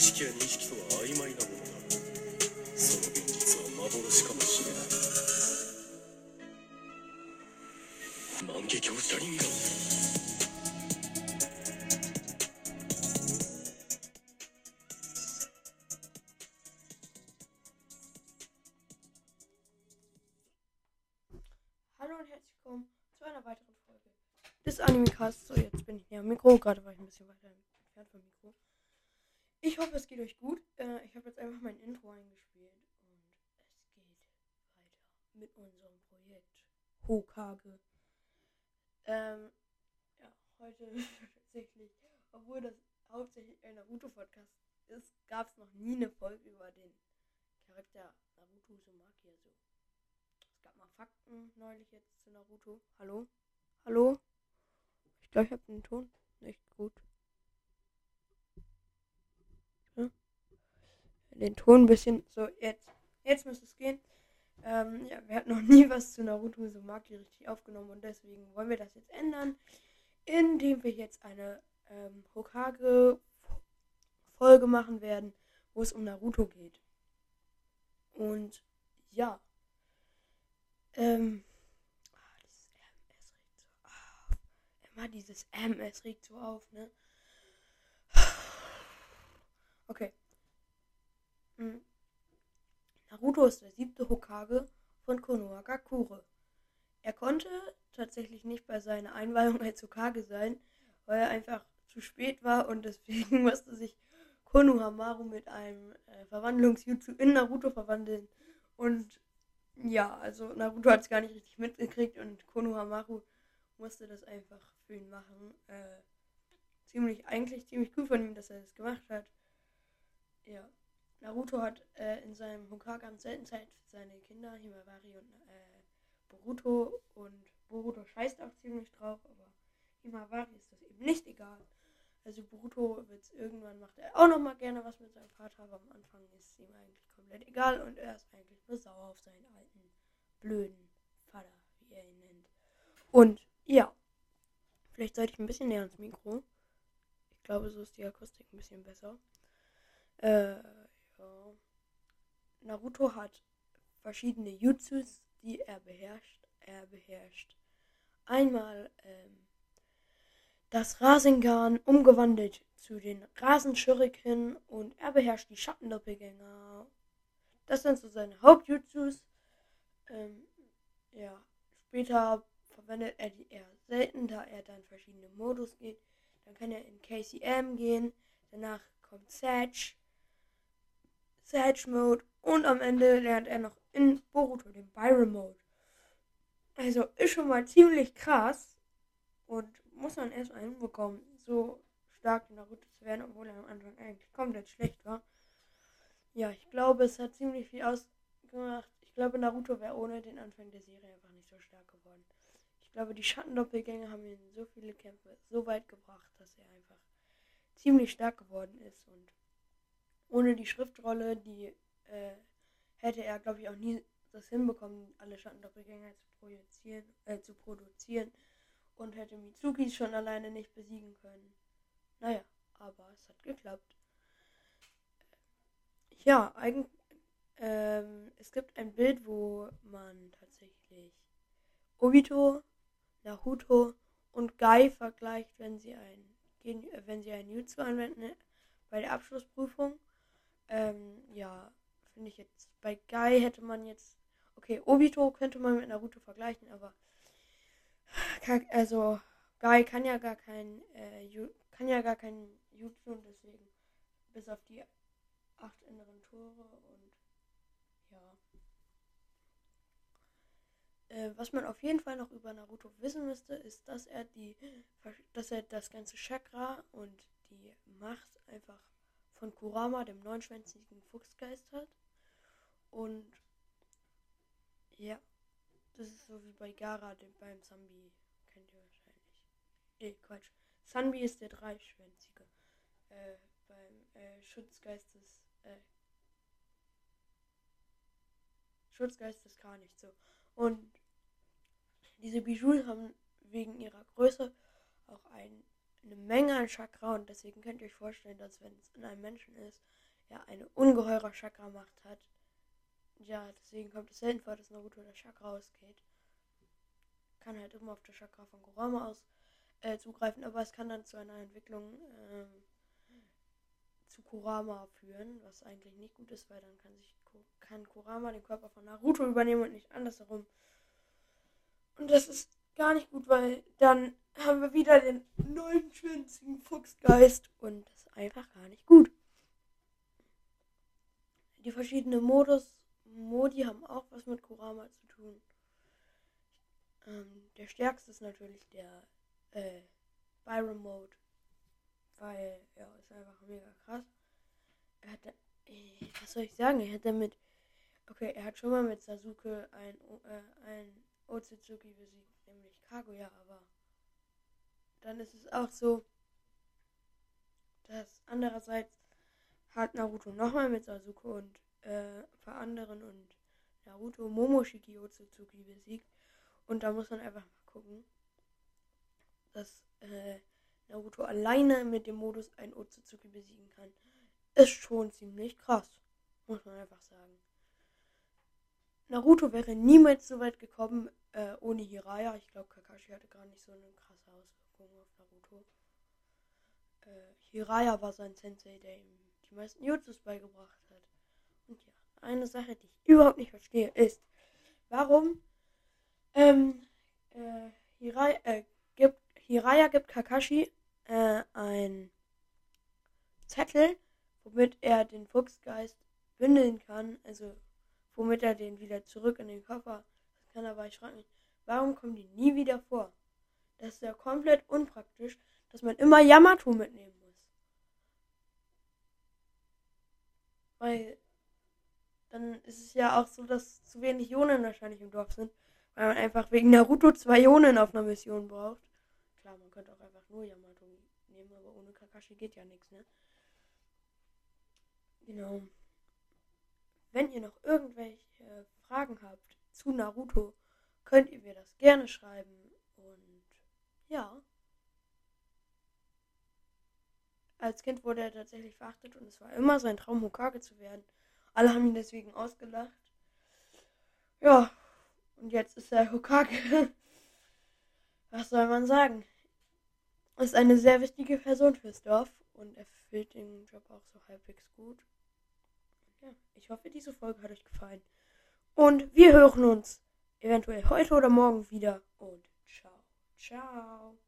識や認識とは曖昧なものだその現実は幻かもしれない万華鏡車輪が Hallo und herzlich willkommen zu einer weiteren Folge des Animecasts. So, jetzt bin ich näher am Mikro, gerade war ich ein bisschen weiter entfernt vom Mikro. Ich hoffe, es geht euch gut. Äh, ich habe jetzt einfach mein Intro eingespielt und es geht weiter mit unserem Projekt Hokage. Ähm, ja, heute tatsächlich, obwohl das hauptsächlich ein Naruto-Podcast ist, gab es noch nie eine Folge über den Charakter Naruto Uzumaki. Also, es gab mal Fakten neulich jetzt zu Naruto. Hallo? Hallo? Ich glaube, ich habe den Ton nicht gut. Ja. Den Ton ein bisschen. So, jetzt. Jetzt müsste es gehen. Ähm, ja, wir hatten noch nie was zu Naruto Uzumaki richtig aufgenommen und deswegen wollen wir das jetzt ändern, indem wir jetzt eine ähm, Hokage-Folge machen werden, wo es um Naruto geht. Und ja. Ähm. ah, dieses es regt so auf. Immer dieses M, es regt so auf, ne? Okay. Hm. Naruto ist der siebte Hokage von Konohagakure. Er konnte tatsächlich nicht bei seiner Einweihung als Hokage sein, weil er einfach zu spät war und deswegen musste sich Konohamaru mit einem äh, Verwandlungsjutsu in Naruto verwandeln. Und ja, also Naruto hat es gar nicht richtig mitgekriegt und Konohamaru musste das einfach für ihn machen. Äh, ziemlich, eigentlich ziemlich cool von ihm, dass er das gemacht hat. Ja. Naruto hat äh, in seinem Hokage-Amt selten Zeit für seine Kinder, Himawari und äh, Boruto. Und Boruto scheißt auch ziemlich drauf, aber Himawari ist das eben nicht egal. Also Boruto wird irgendwann macht er auch noch mal gerne was mit seinem Vater, aber am Anfang ist es ihm eigentlich komplett egal und er ist eigentlich nur sauer auf seinen alten, blöden Vater, wie er ihn nennt. Und ja, vielleicht sollte ich ein bisschen näher ans Mikro. Ich glaube, so ist die Akustik ein bisschen besser. Äh. Naruto hat verschiedene Jutsus, die er beherrscht. Er beherrscht einmal ähm, das Rasengan umgewandelt zu den Rasenschuriken und er beherrscht die Schattendoppelgänger. Das sind so seine Hauptjutsus. Ähm, ja, später verwendet er die eher selten, da er dann verschiedene Modus geht. Dann kann er in KCM gehen, danach kommt Sage, Sage Mode und am Ende lernt er noch in Boruto den Byron Mode. Also ist schon mal ziemlich krass und muss man erstmal hinbekommen, so stark in Naruto zu werden, obwohl er am Anfang eigentlich komplett schlecht war. Ja, ich glaube, es hat ziemlich viel ausgemacht. Ich glaube, Naruto wäre ohne den Anfang der Serie einfach nicht so stark geworden. Ich glaube, die Schattendoppelgänger haben ihn so viele Kämpfe so weit gebracht, dass er einfach ziemlich stark geworden ist. Und ohne die Schriftrolle, die äh, hätte er, glaube ich, auch nie das hinbekommen, alle Schattendoppelgänger zu projizieren, äh, zu produzieren und hätte Mitsuki schon alleine nicht besiegen können. Naja, aber es hat geklappt. Ja, eigentlich. Ähm, es gibt ein Bild, wo man tatsächlich Obito, Naruto und Gai vergleicht, wenn sie ein, wenn sie ein Jutsu anwenden bei der Abschlussprüfung. Ähm, ja, finde ich jetzt. Bei Gai hätte man jetzt. Okay, Obito könnte man mit Naruto vergleichen, aber also Guy kann ja gar kein äh, kann ja gar kein Jutsu und deswegen bis auf die acht inneren Tore und ja. Äh, was man auf jeden Fall noch über Naruto wissen müsste, ist, dass er die dass er das ganze Chakra und die Macht von Kurama, dem neunschwänzigen Fuchsgeist hat. Und ja. Das ist so wie bei Gara dem, beim Zambi. Kennt ihr wahrscheinlich. Eh, Quatsch. Sanbi ist der dreischwänzige. Äh, beim äh, Schutzgeist des. Äh, Schutzgeist des gar nicht so. Und diese Bijou haben wegen ihrer Größe auch ein, eine Menge an Chakra und deswegen könnt ihr euch vorstellen, dass wenn es in einem Menschen ist, ja eine ungeheure Chakra-Macht hat. Ja, deswegen kommt es selten vor, dass Naruto der Chakra ausgeht. Kann halt immer auf der Chakra von Kurama aus äh, zugreifen, aber es kann dann zu einer Entwicklung ähm, zu Kurama führen, was eigentlich nicht gut ist, weil dann kann sich kann Kurama den Körper von Naruto übernehmen und nicht andersherum. Und das ist gar nicht gut, weil dann haben wir wieder den neunschwänzigen Fuchsgeist und das ist einfach gar nicht gut. Die verschiedenen Modus, Modi haben auch was mit Kurama zu tun. Ähm, der stärkste ist natürlich der äh, Byron Mode, weil ja, ist einfach mega krass. Er hat, äh, was soll ich sagen? Er hat damit, okay, er hat schon mal mit Sasuke ein, äh, ein Otsutsuki besiegt, nämlich Kaguya, aber dann ist es auch so, dass andererseits hat Naruto nochmal mit Sasuke und äh, ein anderen und Naruto Momoshiki Otsutsuki besiegt. Und da muss man einfach mal gucken, dass äh, Naruto alleine mit dem Modus ein Otsutsuki besiegen kann. Ist schon ziemlich krass, muss man einfach sagen. Naruto wäre niemals so weit gekommen äh, ohne Hiraya. Ich glaube, Kakashi hatte gar nicht so eine krasse Auswirkung auf Naruto. Äh, Hiraya war sein Sensei, der ihm die meisten Jutsus beigebracht hat. Und ja, eine Sache, die ich überhaupt nicht verstehe, ist, warum ähm, äh, Hiraya, äh, gibt, Hiraya gibt Kakashi äh, ein Zettel, womit er den Fuchsgeist bündeln kann, also womit er den wieder zurück in den Koffer kann. Aber ich frage mich, warum kommen die nie wieder vor? Das ist ja komplett unpraktisch, dass man immer Yamato mitnehmen muss. Weil dann ist es ja auch so, dass zu wenig Jonen wahrscheinlich im Dorf sind, weil man einfach wegen Naruto zwei Jonen auf einer Mission braucht. Klar, man könnte auch einfach nur Yamato nehmen, aber ohne Kakashi geht ja nichts, ne? Genau. Wenn ihr noch irgendwelche Fragen habt zu Naruto, könnt ihr mir das gerne schreiben. Und ja. Als Kind wurde er tatsächlich verachtet und es war immer sein Traum, Hokage zu werden. Alle haben ihn deswegen ausgelacht. Ja, und jetzt ist er Hokage. Was soll man sagen? Ist eine sehr wichtige Person fürs Dorf und erfüllt den Job auch so halbwegs gut. Ja, ich hoffe, diese Folge hat euch gefallen. Und wir hören uns eventuell heute oder morgen wieder. Und ciao, ciao.